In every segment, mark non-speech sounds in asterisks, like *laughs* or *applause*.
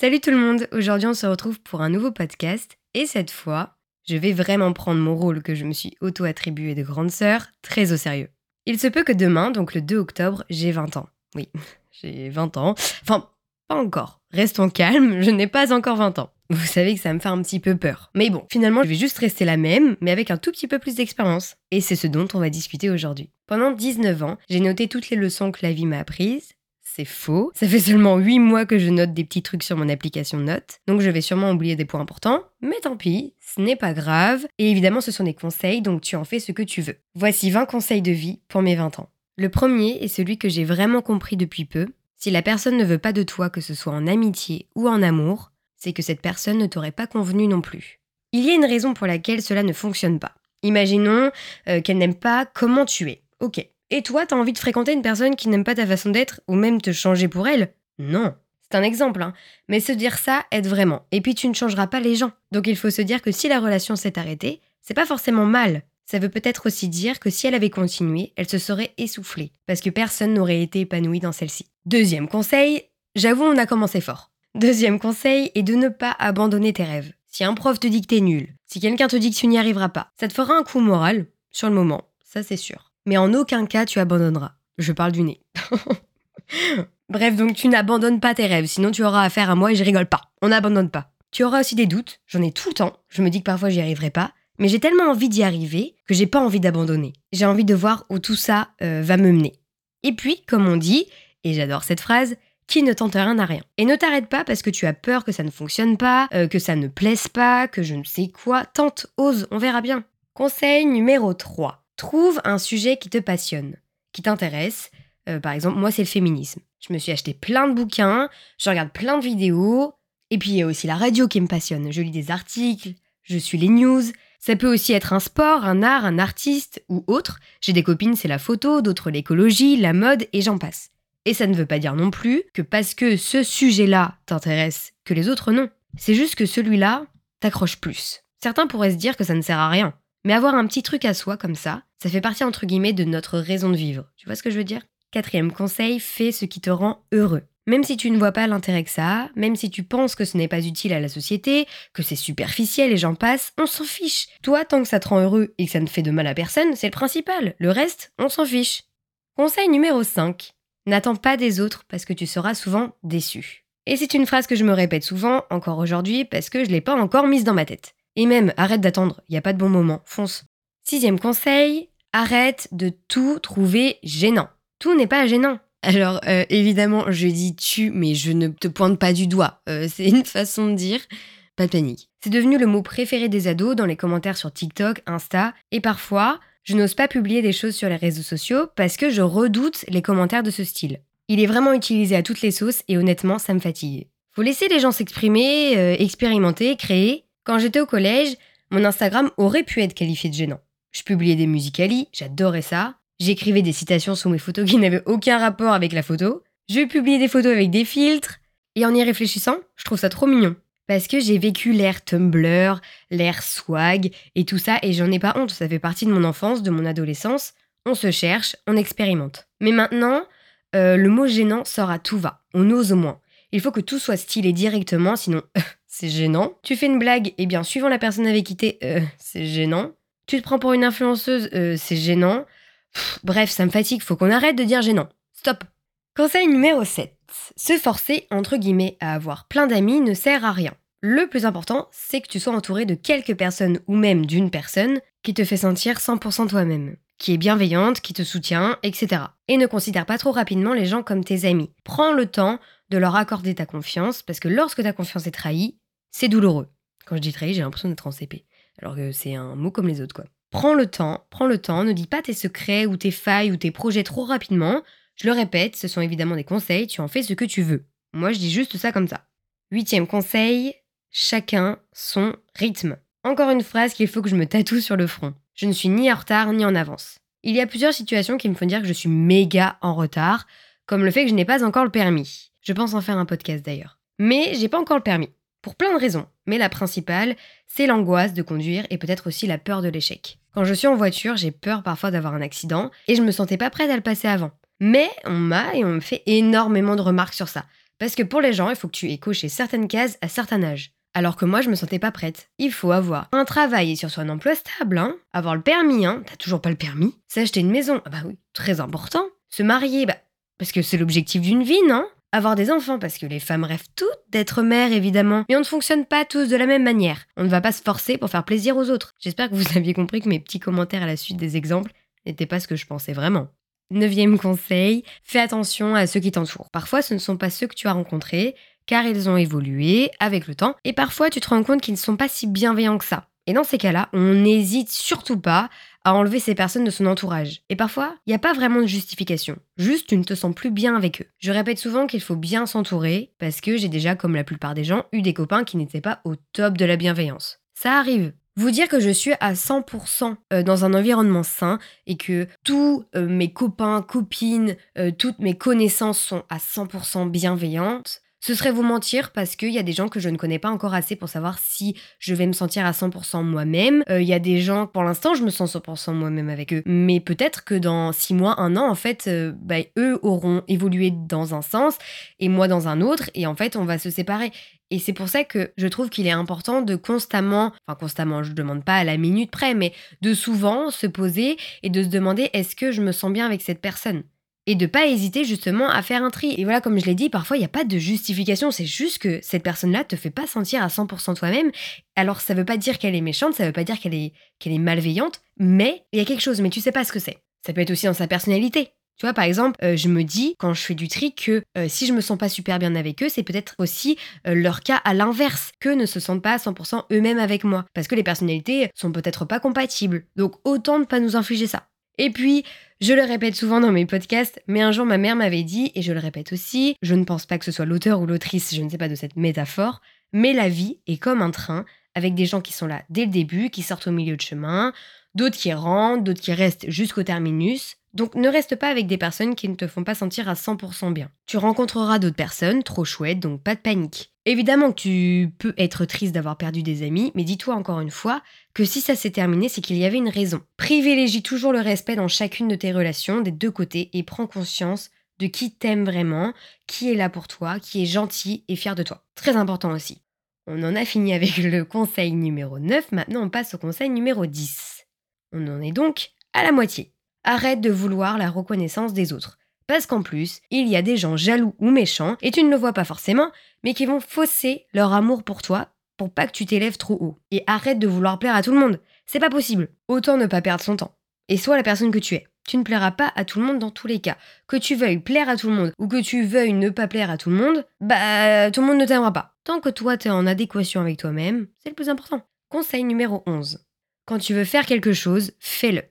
Salut tout le monde, aujourd'hui on se retrouve pour un nouveau podcast et cette fois, je vais vraiment prendre mon rôle que je me suis auto-attribué de grande sœur très au sérieux. Il se peut que demain, donc le 2 octobre, j'ai 20 ans. Oui, *laughs* j'ai 20 ans. Enfin, pas encore. Restons calmes, je n'ai pas encore 20 ans. Vous savez que ça me fait un petit peu peur. Mais bon, finalement, je vais juste rester la même, mais avec un tout petit peu plus d'expérience. Et c'est ce dont on va discuter aujourd'hui. Pendant 19 ans, j'ai noté toutes les leçons que la vie m'a apprises, c'est faux. Ça fait seulement 8 mois que je note des petits trucs sur mon application de notes, donc je vais sûrement oublier des points importants, mais tant pis, ce n'est pas grave. Et évidemment, ce sont des conseils, donc tu en fais ce que tu veux. Voici 20 conseils de vie pour mes 20 ans. Le premier est celui que j'ai vraiment compris depuis peu. Si la personne ne veut pas de toi, que ce soit en amitié ou en amour, c'est que cette personne ne t'aurait pas convenu non plus. Il y a une raison pour laquelle cela ne fonctionne pas. Imaginons euh, qu'elle n'aime pas comment tu es. Ok, et toi, t'as envie de fréquenter une personne qui n'aime pas ta façon d'être ou même te changer pour elle? Non. C'est un exemple, hein. Mais se dire ça aide vraiment. Et puis tu ne changeras pas les gens. Donc il faut se dire que si la relation s'est arrêtée, c'est pas forcément mal. Ça veut peut-être aussi dire que si elle avait continué, elle se serait essoufflée. Parce que personne n'aurait été épanoui dans celle-ci. Deuxième conseil, j'avoue, on a commencé fort. Deuxième conseil est de ne pas abandonner tes rêves. Si un prof te dit que t'es nul, si quelqu'un te dit que tu n'y arriveras pas, ça te fera un coup moral, sur le moment, ça c'est sûr mais en aucun cas tu abandonneras. Je parle du nez. *laughs* Bref, donc tu n'abandonnes pas tes rêves, sinon tu auras affaire à moi et je rigole pas. On n'abandonne pas. Tu auras aussi des doutes, j'en ai tout le temps, je me dis que parfois j'y arriverai pas, mais j'ai tellement envie d'y arriver que j'ai pas envie d'abandonner. J'ai envie de voir où tout ça euh, va me mener. Et puis, comme on dit, et j'adore cette phrase, qui ne tente rien n'a rien. Et ne t'arrête pas parce que tu as peur que ça ne fonctionne pas, euh, que ça ne plaise pas, que je ne sais quoi. Tente, ose, on verra bien. Conseil numéro 3. Trouve un sujet qui te passionne, qui t'intéresse. Euh, par exemple, moi, c'est le féminisme. Je me suis acheté plein de bouquins, je regarde plein de vidéos, et puis il y a aussi la radio qui me passionne. Je lis des articles, je suis les news. Ça peut aussi être un sport, un art, un artiste ou autre. J'ai des copines, c'est la photo, d'autres l'écologie, la mode, et j'en passe. Et ça ne veut pas dire non plus que parce que ce sujet-là t'intéresse, que les autres non. C'est juste que celui-là t'accroche plus. Certains pourraient se dire que ça ne sert à rien. Mais avoir un petit truc à soi comme ça, ça fait partie entre guillemets de notre raison de vivre. Tu vois ce que je veux dire? Quatrième conseil, fais ce qui te rend heureux. Même si tu ne vois pas l'intérêt que ça a, même si tu penses que ce n'est pas utile à la société, que c'est superficiel et j'en passe, on s'en fiche. Toi, tant que ça te rend heureux et que ça ne fait de mal à personne, c'est le principal. Le reste, on s'en fiche. Conseil numéro 5. N'attends pas des autres parce que tu seras souvent déçu. Et c'est une phrase que je me répète souvent, encore aujourd'hui, parce que je l'ai pas encore mise dans ma tête. Et même, arrête d'attendre, il n'y a pas de bon moment, fonce. Sixième conseil, arrête de tout trouver gênant. Tout n'est pas gênant. Alors, euh, évidemment, je dis tu, mais je ne te pointe pas du doigt. Euh, c'est une *laughs* façon de dire. Pas de panique. C'est devenu le mot préféré des ados dans les commentaires sur TikTok, Insta, et parfois, je n'ose pas publier des choses sur les réseaux sociaux parce que je redoute les commentaires de ce style. Il est vraiment utilisé à toutes les sauces et honnêtement, ça me fatigue. Faut laisser les gens s'exprimer, euh, expérimenter, créer, quand j'étais au collège, mon Instagram aurait pu être qualifié de gênant. Je publiais des musicali, j'adorais ça. J'écrivais des citations sous mes photos qui n'avaient aucun rapport avec la photo. Je publiais des photos avec des filtres. Et en y réfléchissant, je trouve ça trop mignon. Parce que j'ai vécu l'ère Tumblr, l'ère swag et tout ça, et j'en ai pas honte, ça fait partie de mon enfance, de mon adolescence. On se cherche, on expérimente. Mais maintenant, euh, le mot gênant sort à tout va. On ose au moins. Il faut que tout soit stylé directement, sinon c'est gênant. Tu fais une blague, et eh bien suivant la personne avec qui t'es, euh, c'est gênant. Tu te prends pour une influenceuse, euh, c'est gênant. bref, ça me fatigue, faut qu'on arrête de dire gênant. Stop. Conseil numéro 7. Se forcer, entre guillemets, à avoir plein d'amis ne sert à rien. Le plus important, c'est que tu sois entouré de quelques personnes ou même d'une personne qui te fait sentir 100% toi-même, qui est bienveillante, qui te soutient, etc. Et ne considère pas trop rapidement les gens comme tes amis. Prends le temps de leur accorder ta confiance, parce que lorsque ta confiance est trahie, c'est douloureux. Quand je dis trahi, j'ai l'impression d'être en CP, alors que c'est un mot comme les autres, quoi. Prends le temps, prends le temps, ne dis pas tes secrets ou tes failles ou tes projets trop rapidement. Je le répète, ce sont évidemment des conseils, tu en fais ce que tu veux. Moi, je dis juste ça comme ça. Huitième conseil, chacun son rythme. Encore une phrase qu'il faut que je me tatoue sur le front. Je ne suis ni en retard ni en avance. Il y a plusieurs situations qui me font dire que je suis méga en retard, comme le fait que je n'ai pas encore le permis. Je pense en faire un podcast d'ailleurs. Mais j'ai pas encore le permis. Pour plein de raisons. Mais la principale, c'est l'angoisse de conduire et peut-être aussi la peur de l'échec. Quand je suis en voiture, j'ai peur parfois d'avoir un accident et je me sentais pas prête à le passer avant. Mais on m'a et on me fait énormément de remarques sur ça. Parce que pour les gens, il faut que tu aies coché certaines cases à certain âge. Alors que moi, je me sentais pas prête. Il faut avoir un travail et sur soi un emploi stable, hein. Avoir le permis, hein. T'as toujours pas le permis. S'acheter une maison, ah bah oui, très important. Se marier, bah, parce que c'est l'objectif d'une vie, non? Avoir des enfants, parce que les femmes rêvent toutes d'être mères, évidemment, mais on ne fonctionne pas tous de la même manière. On ne va pas se forcer pour faire plaisir aux autres. J'espère que vous *laughs* aviez compris que mes petits commentaires à la suite des exemples n'étaient pas ce que je pensais vraiment. Neuvième conseil, fais attention à ceux qui t'entourent. Parfois, ce ne sont pas ceux que tu as rencontrés, car ils ont évolué avec le temps, et parfois tu te rends compte qu'ils ne sont pas si bienveillants que ça. Et dans ces cas-là, on n'hésite surtout pas à enlever ces personnes de son entourage. Et parfois, il n'y a pas vraiment de justification. Juste, tu ne te sens plus bien avec eux. Je répète souvent qu'il faut bien s'entourer, parce que j'ai déjà, comme la plupart des gens, eu des copains qui n'étaient pas au top de la bienveillance. Ça arrive. Vous dire que je suis à 100% euh, dans un environnement sain et que tous euh, mes copains, copines, euh, toutes mes connaissances sont à 100% bienveillantes, ce serait vous mentir parce qu'il y a des gens que je ne connais pas encore assez pour savoir si je vais me sentir à 100% moi-même. Il y a des gens, pour l'instant, je me sens 100% moi-même avec eux. Mais peut-être que dans 6 mois, 1 an, en fait, bah, eux auront évolué dans un sens et moi dans un autre. Et en fait, on va se séparer. Et c'est pour ça que je trouve qu'il est important de constamment, enfin constamment, je ne demande pas à la minute près, mais de souvent se poser et de se demander est-ce que je me sens bien avec cette personne? Et de pas hésiter justement à faire un tri. Et voilà, comme je l'ai dit, parfois il n'y a pas de justification, c'est juste que cette personne-là te fait pas sentir à 100% toi-même. Alors ça veut pas dire qu'elle est méchante, ça veut pas dire qu'elle est, est malveillante, mais il y a quelque chose, mais tu sais pas ce que c'est. Ça peut être aussi dans sa personnalité. Tu vois, par exemple, euh, je me dis quand je fais du tri que euh, si je me sens pas super bien avec eux, c'est peut-être aussi euh, leur cas à l'inverse, que ne se sentent pas à 100% eux-mêmes avec moi. Parce que les personnalités sont peut-être pas compatibles. Donc autant ne pas nous infliger ça. Et puis, je le répète souvent dans mes podcasts, mais un jour ma mère m'avait dit, et je le répète aussi, je ne pense pas que ce soit l'auteur ou l'autrice, je ne sais pas de cette métaphore, mais la vie est comme un train, avec des gens qui sont là dès le début, qui sortent au milieu de chemin, d'autres qui rentrent, d'autres qui restent jusqu'au terminus, donc ne reste pas avec des personnes qui ne te font pas sentir à 100% bien. Tu rencontreras d'autres personnes, trop chouettes, donc pas de panique. Évidemment que tu peux être triste d'avoir perdu des amis, mais dis-toi encore une fois que si ça s'est terminé, c'est qu'il y avait une raison. Privilégie toujours le respect dans chacune de tes relations, des deux côtés, et prends conscience de qui t'aime vraiment, qui est là pour toi, qui est gentil et fier de toi. Très important aussi. On en a fini avec le conseil numéro 9, maintenant on passe au conseil numéro 10. On en est donc à la moitié. Arrête de vouloir la reconnaissance des autres. Parce qu'en plus, il y a des gens jaloux ou méchants, et tu ne le vois pas forcément, mais qui vont fausser leur amour pour toi pour pas que tu t'élèves trop haut. Et arrête de vouloir plaire à tout le monde. C'est pas possible. Autant ne pas perdre son temps. Et sois la personne que tu es. Tu ne plairas pas à tout le monde dans tous les cas. Que tu veuilles plaire à tout le monde ou que tu veuilles ne pas plaire à tout le monde, bah tout le monde ne t'aimera pas. Tant que toi t'es en adéquation avec toi-même, c'est le plus important. Conseil numéro 11. Quand tu veux faire quelque chose, fais-le.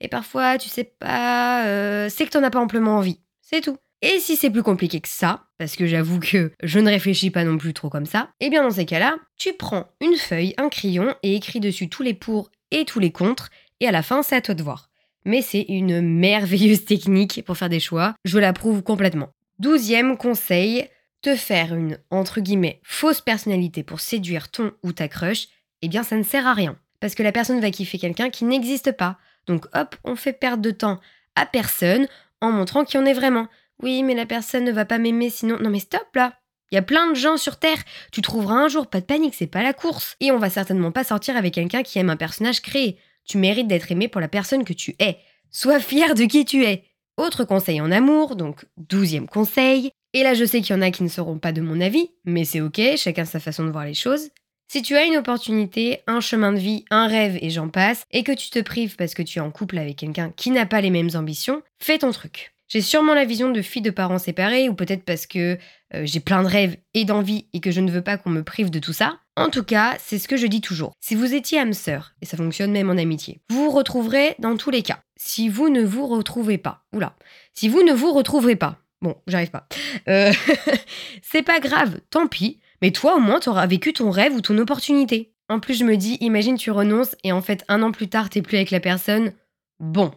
Et parfois, tu sais pas, euh, c'est que t'en as pas amplement envie. C'est tout. Et si c'est plus compliqué que ça, parce que j'avoue que je ne réfléchis pas non plus trop comme ça, eh bien dans ces cas-là, tu prends une feuille, un crayon et écris dessus tous les pour et tous les contre, et à la fin, c'est à toi de voir. Mais c'est une merveilleuse *laughs* technique pour faire des choix, je l'approuve complètement. Douzième conseil, te faire une, entre guillemets, fausse personnalité pour séduire ton ou ta crush, eh bien ça ne sert à rien. Parce que la personne va kiffer quelqu'un qui n'existe pas. Donc hop, on fait perdre de temps à personne en montrant qui on est vraiment. Oui, mais la personne ne va pas m'aimer sinon. Non mais stop là il y a plein de gens sur Terre. Tu trouveras un jour, pas de panique, c'est pas la course. Et on va certainement pas sortir avec quelqu'un qui aime un personnage créé. Tu mérites d'être aimé pour la personne que tu es. Sois fier de qui tu es. Autre conseil en amour, donc douzième conseil. Et là, je sais qu'il y en a qui ne seront pas de mon avis, mais c'est ok, chacun sa façon de voir les choses. Si tu as une opportunité, un chemin de vie, un rêve et j'en passe, et que tu te prives parce que tu es en couple avec quelqu'un qui n'a pas les mêmes ambitions, fais ton truc. J'ai sûrement la vision de fille de parents séparés, ou peut-être parce que euh, j'ai plein de rêves et d'envie et que je ne veux pas qu'on me prive de tout ça. En tout cas, c'est ce que je dis toujours. Si vous étiez âme sœur, et ça fonctionne même en amitié, vous vous retrouverez dans tous les cas. Si vous ne vous retrouvez pas, oula, si vous ne vous retrouverez pas, bon, j'arrive pas, euh, *laughs* c'est pas grave, tant pis, mais toi, au moins, t'auras vécu ton rêve ou ton opportunité. En plus, je me dis, imagine tu renonces et en fait, un an plus tard, t'es plus avec la personne. Bon.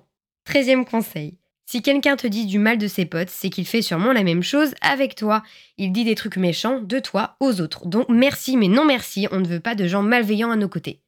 Treizième conseil. Si quelqu'un te dit du mal de ses potes, c'est qu'il fait sûrement la même chose avec toi. Il dit des trucs méchants de toi aux autres. Donc merci, mais non merci, on ne veut pas de gens malveillants à nos côtés.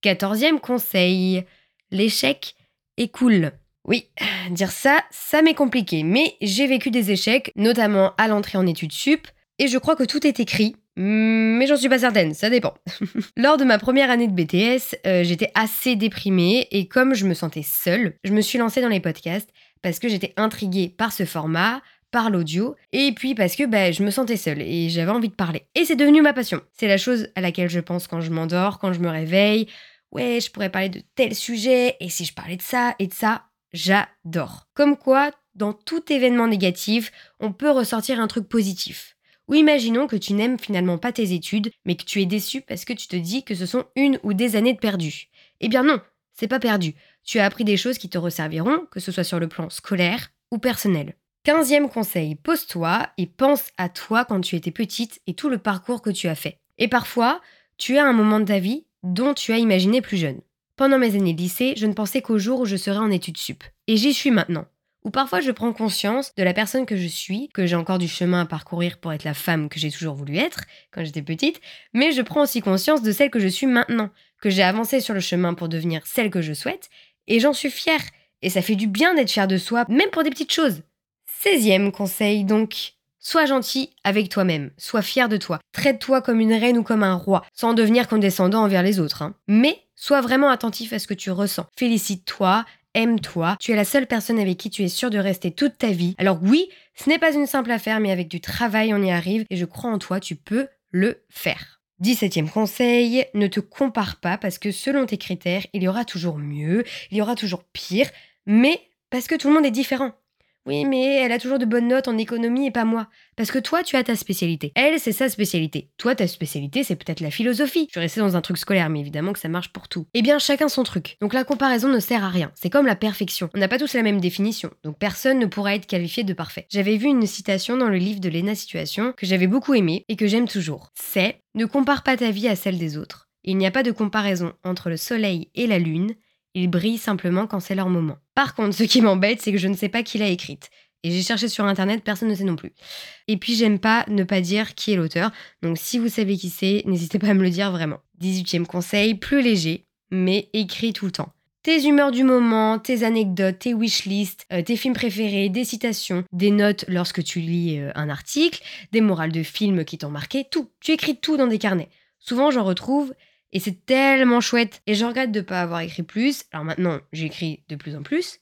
Quatorzième conseil. L'échec est cool. Oui, *sighs* dire ça, ça m'est compliqué, mais j'ai vécu des échecs, notamment à l'entrée en études sup, Et je crois que tout est écrit, mais j'en suis pas certaine, ça dépend. *laughs* Lors de ma première année de BTS, euh, j'étais assez déprimée et comme je me sentais seule, je me suis lancée dans les podcasts parce que j'étais intriguée par ce format, par l'audio, et puis parce que bah, je me sentais seule et j'avais envie de parler. Et c'est devenu ma passion. C'est la chose à laquelle je pense quand je m'endors, quand je me réveille. Ouais, je pourrais parler de tel sujet, et si je parlais de ça et de ça, j'adore. Comme quoi, dans tout événement négatif, on peut ressortir un truc positif. Ou imaginons que tu n'aimes finalement pas tes études, mais que tu es déçu parce que tu te dis que ce sont une ou des années de perdu. Eh bien non, c'est pas perdu. Tu as appris des choses qui te resserviront, que ce soit sur le plan scolaire ou personnel. Quinzième conseil, pose-toi et pense à toi quand tu étais petite et tout le parcours que tu as fait. Et parfois, tu as un moment de ta vie dont tu as imaginé plus jeune. Pendant mes années de lycée, je ne pensais qu'au jour où je serais en études sup. Et j'y suis maintenant. Ou parfois je prends conscience de la personne que je suis, que j'ai encore du chemin à parcourir pour être la femme que j'ai toujours voulu être quand j'étais petite, mais je prends aussi conscience de celle que je suis maintenant, que j'ai avancé sur le chemin pour devenir celle que je souhaite, et j'en suis fière. Et ça fait du bien d'être fière de soi, même pour des petites choses. 16 conseil donc. Sois gentil avec toi-même, sois fier de toi, traite-toi comme une reine ou comme un roi, sans devenir condescendant envers les autres. Hein. Mais sois vraiment attentif à ce que tu ressens. Félicite-toi, aime-toi, tu es la seule personne avec qui tu es sûr de rester toute ta vie. Alors oui, ce n'est pas une simple affaire, mais avec du travail on y arrive, et je crois en toi, tu peux le faire. 17e conseil, ne te compare pas parce que selon tes critères, il y aura toujours mieux, il y aura toujours pire, mais parce que tout le monde est différent. Oui, mais elle a toujours de bonnes notes en économie et pas moi. Parce que toi, tu as ta spécialité. Elle, c'est sa spécialité. Toi, ta spécialité, c'est peut-être la philosophie. Je suis restée dans un truc scolaire, mais évidemment que ça marche pour tout. Eh bien, chacun son truc. Donc la comparaison ne sert à rien. C'est comme la perfection. On n'a pas tous la même définition. Donc personne ne pourra être qualifié de parfait. J'avais vu une citation dans le livre de Lena Situation que j'avais beaucoup aimé et que j'aime toujours. C'est Ne compare pas ta vie à celle des autres. Il n'y a pas de comparaison entre le soleil et la lune, ils brillent simplement quand c'est leur moment. Par contre, ce qui m'embête, c'est que je ne sais pas qui l'a écrite. Et j'ai cherché sur internet, personne ne sait non plus. Et puis j'aime pas ne pas dire qui est l'auteur. Donc si vous savez qui c'est, n'hésitez pas à me le dire vraiment. 18e conseil, plus léger, mais écrit tout le temps. Tes humeurs du moment, tes anecdotes, tes wishlists, euh, tes films préférés, des citations, des notes lorsque tu lis euh, un article, des morales de films qui t'ont marqué, tout. Tu écris tout dans des carnets. Souvent j'en retrouve et c'est tellement chouette. Et je regrette de ne pas avoir écrit plus. Alors maintenant, j'écris de plus en plus.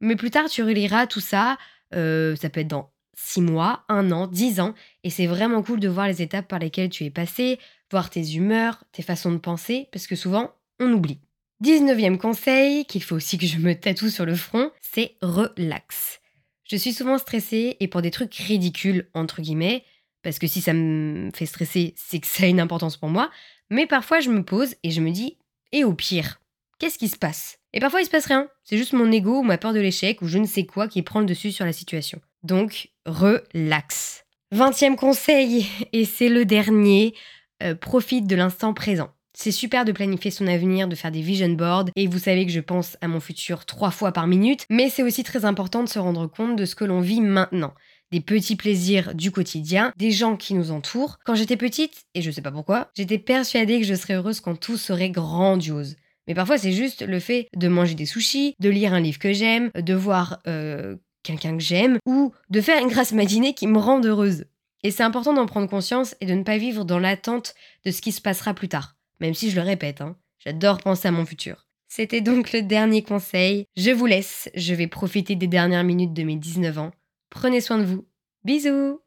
Mais plus tard, tu reliras tout ça. Euh, ça peut être dans 6 mois, 1 an, 10 ans. Et c'est vraiment cool de voir les étapes par lesquelles tu es passé, voir tes humeurs, tes façons de penser, parce que souvent, on oublie. 19e conseil, qu'il faut aussi que je me tatoue sur le front, c'est relax. Je suis souvent stressée et pour des trucs ridicules, entre guillemets, parce que si ça me fait stresser, c'est que ça a une importance pour moi, mais parfois, je me pose et je me dis, et au pire, qu'est-ce qui se passe? Et parfois, il se passe rien. C'est juste mon ego ou ma peur de l'échec ou je ne sais quoi qui prend le dessus sur la situation. Donc, relax. Vingtième conseil, *laughs* et c'est le dernier, euh, profite de l'instant présent. C'est super de planifier son avenir, de faire des vision boards, et vous savez que je pense à mon futur trois fois par minute, mais c'est aussi très important de se rendre compte de ce que l'on vit maintenant des petits plaisirs du quotidien, des gens qui nous entourent. Quand j'étais petite, et je sais pas pourquoi, j'étais persuadée que je serais heureuse quand tout serait grandiose. Mais parfois, c'est juste le fait de manger des sushis, de lire un livre que j'aime, de voir euh, quelqu'un que j'aime, ou de faire une grasse matinée qui me rend heureuse. Et c'est important d'en prendre conscience et de ne pas vivre dans l'attente de ce qui se passera plus tard. Même si je le répète, hein, j'adore penser à mon futur. C'était donc le dernier conseil. Je vous laisse, je vais profiter des dernières minutes de mes 19 ans. Prenez soin de vous. Bisous